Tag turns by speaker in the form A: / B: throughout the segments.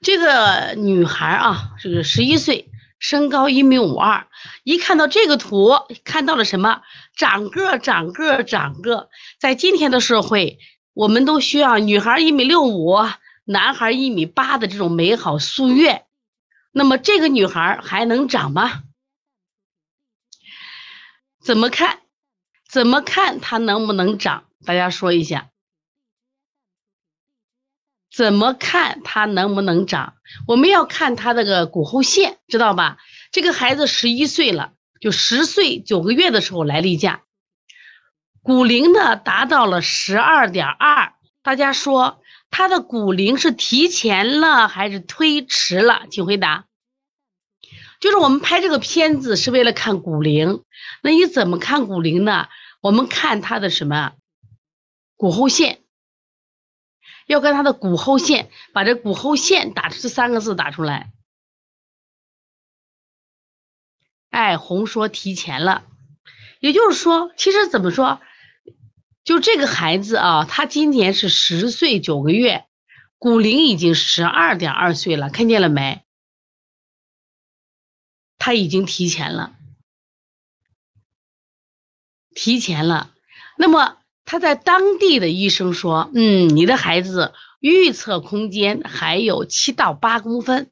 A: 这个女孩啊，这个十一岁，身高一米五二。一看到这个图，看到了什么？长个，长个，长个。在今天的社会，我们都需要女孩一米六五，男孩一米八的这种美好夙愿。那么这个女孩还能长吗？怎么看？怎么看她能不能长？大家说一下。怎么看她能不能长？我们要看她这个骨后线，知道吧？这个孩子十一岁了，就十岁九个月的时候来例假，骨龄呢达到了十二点二。大家说他的骨龄是提前了还是推迟了？请回答。就是我们拍这个片子是为了看骨龄，那你怎么看骨龄呢？我们看他的什么骨后线，要跟他的骨后线，把这骨后线打出这三个字打出来。哎，红说提前了，也就是说，其实怎么说，就这个孩子啊，他今年是十岁九个月，骨龄已经十二点二岁了，看见了没？他已经提前了，提前了。那么他在当地的医生说，嗯，你的孩子预测空间还有七到八公分，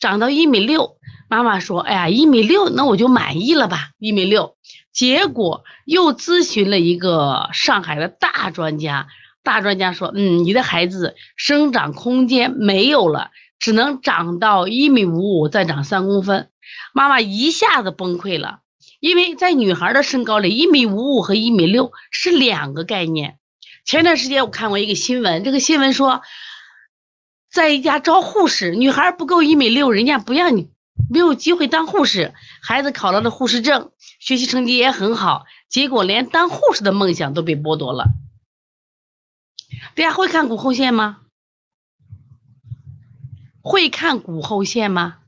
A: 长到一米六。妈妈说：“哎呀，一米六，那我就满意了吧？一米六。”结果又咨询了一个上海的大专家，大专家说：“嗯，你的孩子生长空间没有了，只能长到一米五五，再长三公分。”妈妈一下子崩溃了，因为在女孩的身高里，一米五五和一米六是两个概念。前段时间我看过一个新闻，这个新闻说，在一家招护士，女孩不够一米六，人家不让你。没有机会当护士，孩子考了的护士证，学习成绩也很好，结果连当护士的梦想都被剥夺了。大家会看骨后线吗？会看骨后线吗？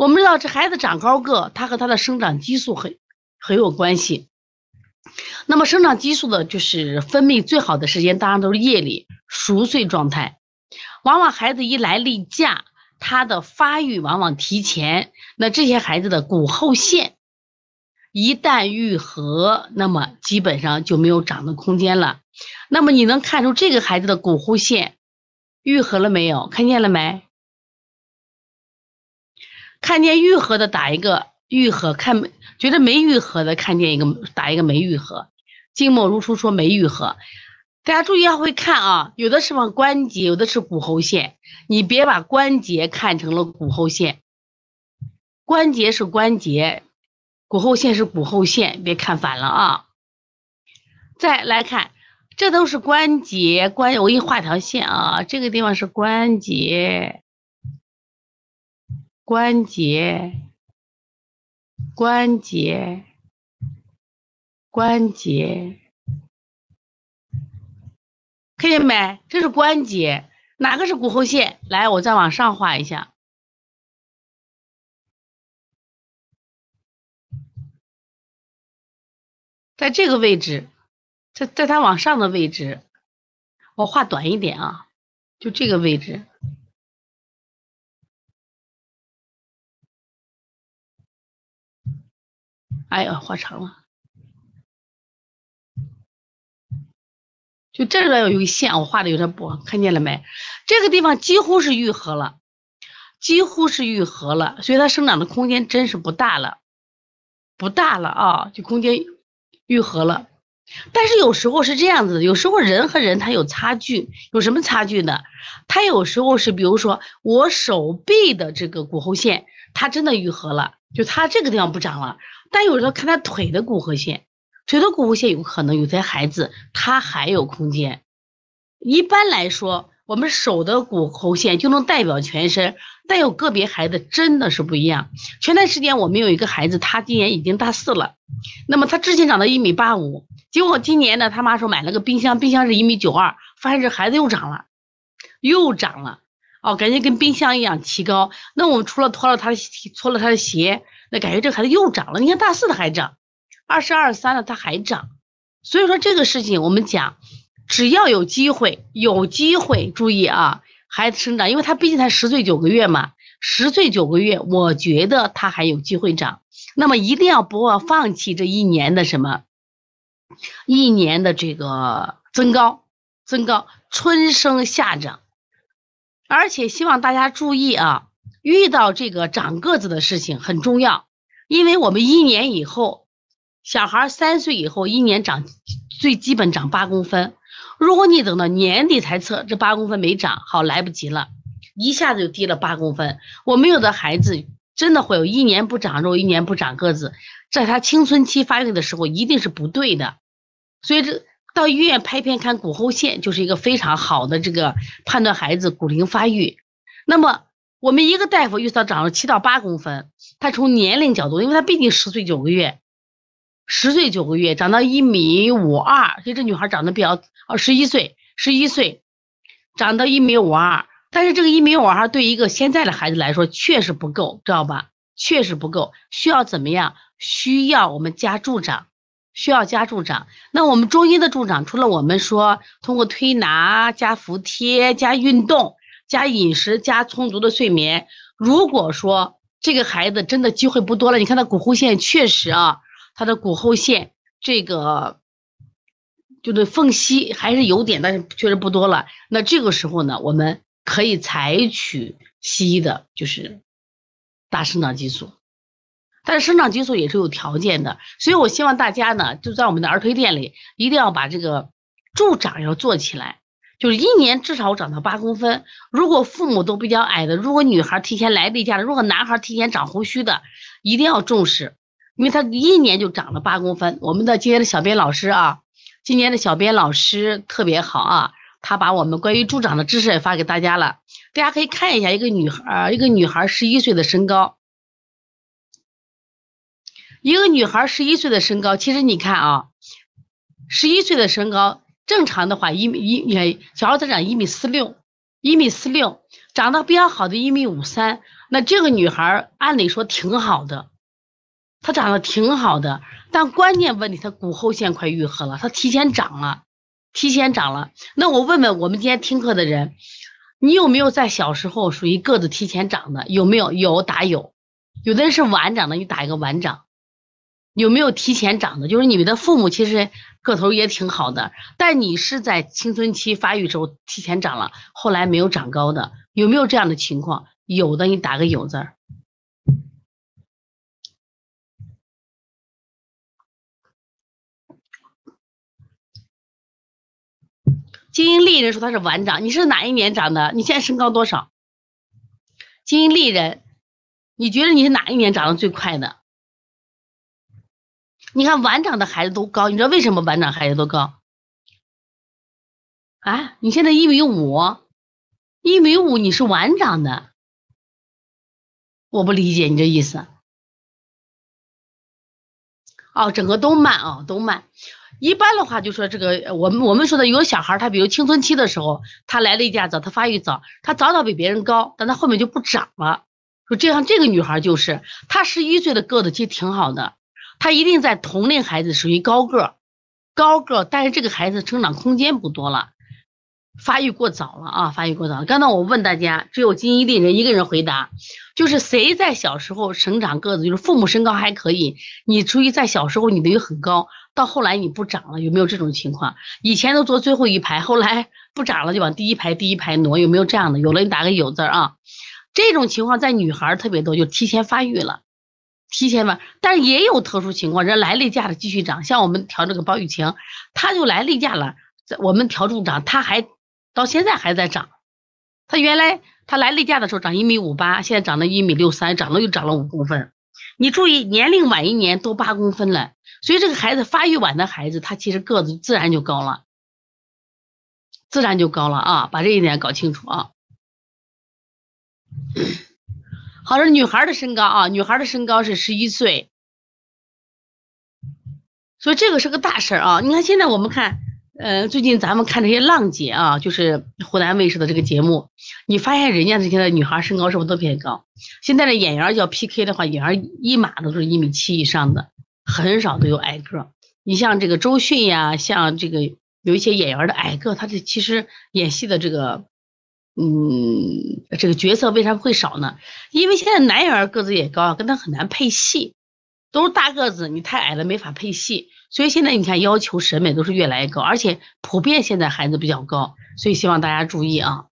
A: 我们知道这孩子长高个，他和他的生长激素很很有关系。那么生长激素的就是分泌最好的时间，当然都是夜里熟睡状态。往往孩子一来例假，他的发育往往提前。那这些孩子的骨后线一旦愈合，那么基本上就没有长的空间了。那么你能看出这个孩子的骨后线愈合了没有？看见了没？看见愈合的打一个愈合，看觉得没愈合的看见一个打一个没愈合。静默如初说没愈合。大家注意要会看啊，有的是往关节，有的是骨后线，你别把关节看成了骨后线，关节是关节，骨后线是骨后线，别看反了啊。再来看，这都是关节，关我给你画条线啊，这个地方是关节，关节，关节，关节。看见没？这是关节，哪个是骨后线？来，我再往上画一下，在这个位置，在在它往上的位置，我画短一点啊，就这个位置。哎呀，画长了。就这里边有一个线，我画的有点不看见了没？这个地方几乎是愈合了，几乎是愈合了，所以它生长的空间真是不大了，不大了啊，就空间愈合了。但是有时候是这样子的，有时候人和人他有差距，有什么差距呢？他有时候是，比如说我手臂的这个骨后线，它真的愈合了，就它这个地方不长了，但有时候看他腿的骨后线。腿的骨后线有可能有些孩子他还有空间，一般来说，我们手的骨后线就能代表全身，但有个别孩子真的是不一样。前段时间我们有一个孩子，他今年已经大四了，那么他之前长到一米八五，结果今年呢，他妈说买了个冰箱，冰箱是一米九二，发现这孩子又长了，又长了，哦，感觉跟冰箱一样提高。那我们除了脱了他的脱了他的鞋，那感觉这孩子又长了。你看大四的还长。二十二三了，他还长，所以说这个事情我们讲，只要有机会，有机会，注意啊，孩子生长，因为他毕竟才十岁九个月嘛，十岁九个月，我觉得他还有机会长。那么一定要不要放弃这一年的什么，一年的这个增高，增高，春生夏长。而且希望大家注意啊，遇到这个长个子的事情很重要，因为我们一年以后，小孩三岁以后，一年长最基本长八公分。如果你等到年底才测，这八公分没长好，来不及了，一下子就低了八公分。我们有的孩子真的会有一年不长肉，一年不长个子，在他青春期发育的时候一定是不对的。所以这到医院拍片看骨后线，就是一个非常好的这个判断孩子骨龄发育。那么我们一个大夫预测长了七到八公分，他从年龄角度，因为他毕竟十岁九个月。十岁九个月长到一米五二，所以这女孩长得比较哦，十一岁，十一岁长到一米五二，但是这个一米五二对一个现在的孩子来说确实不够，知道吧？确实不够，需要怎么样？需要我们加助长，需要加助长。那我们中医的助长，除了我们说通过推拿、加服帖、加运动、加饮食、加充足的睡眠，如果说这个孩子真的机会不多了，你看他骨后线确实啊。他的骨后线这个就是缝隙还是有点，但是确实不多了。那这个时候呢，我们可以采取西医的，就是打生长激素。但是生长激素也是有条件的，所以我希望大家呢，就在我们的儿推店里，一定要把这个助长要做起来，就是一年至少长到八公分。如果父母都比较矮的，如果女孩提前来例假的，如果男孩提前长胡须的，一定要重视。因为他一年就长了八公分，我们的今天的小编老师啊，今年的小编老师特别好啊，他把我们关于助长的知识也发给大家了，大家可以看一下一个女孩，一个女孩十一岁的身高，一个女孩十一岁的身高，其实你看啊，十一岁的身高正常的话一米一，小孩才长一米四六，一米四六，长得比较好的一米五三，那这个女孩按理说挺好的。她长得挺好的，但关键问题她骨后线快愈合了，她提前长了，提前长了。那我问问我们今天听课的人，你有没有在小时候属于个子提前长的？有没有？有打有。有的人是晚长的，你打一个晚长。有没有提前长的？就是你们的父母其实个头也挺好的，但你是在青春期发育时候提前长了，后来没有长高的，有没有这样的情况？有的，你打个有字儿。金英丽人说他是晚长，你是哪一年长的？你现在身高多少？精英丽人，你觉得你是哪一年长得最快的？你看晚长的孩子都高，你知道为什么晚长孩子都高？啊，你现在一米五，一米五你是晚长的，我不理解你这意思。哦，整个都慢哦，都慢。一般的话，就说这个，我们我们说的有小孩，他比如青春期的时候，他来例假早，他发育早，他早早比别人高，但他后面就不长了。说这样，这个女孩就是，她十一岁的个子其实挺好的，他一定在同龄孩子属于高个儿，高个儿，但是这个孩子成长空间不多了。发育过早了啊，发育过早。刚才我问大家，只有金一丽人一个人回答，就是谁在小时候生长个子，就是父母身高还可以，你注意在小时候你等于很高，到后来你不长了，有没有这种情况？以前都坐最后一排，后来不长了就往第一排第一排挪，有没有这样的？有了你打个有字啊。这种情况在女孩特别多，就提前发育了，提前吧。但是也有特殊情况，人来例假了继续长，像我们调这个包雨晴，她就来例假了，我们调助长，她还。到现在还在长，他原来他来例假的时候长一米五八，现在长到一米六三，长了又长了五公分。你注意，年龄晚一年多八公分了，所以这个孩子发育晚的孩子，他其实个子自然就高了，自然就高了啊！把这一点搞清楚啊。好，这女孩的身高啊，女孩的身高是十一岁，所以这个是个大事儿啊！你看现在我们看。呃，最近咱们看这些浪姐啊，就是湖南卫视的这个节目，你发现人家这些女孩身高是不是都偏高？现在的演员要 PK 的话，演员一码都是一米七以上的，很少都有矮个。你像这个周迅呀，像这个有一些演员的矮个，他这其实演戏的这个，嗯，这个角色为啥会少呢？因为现在男演员个子也高，跟他很难配戏，都是大个子，你太矮了没法配戏。所以现在你看要求审美都是越来越高，而且普遍现在孩子比较高，所以希望大家注意啊。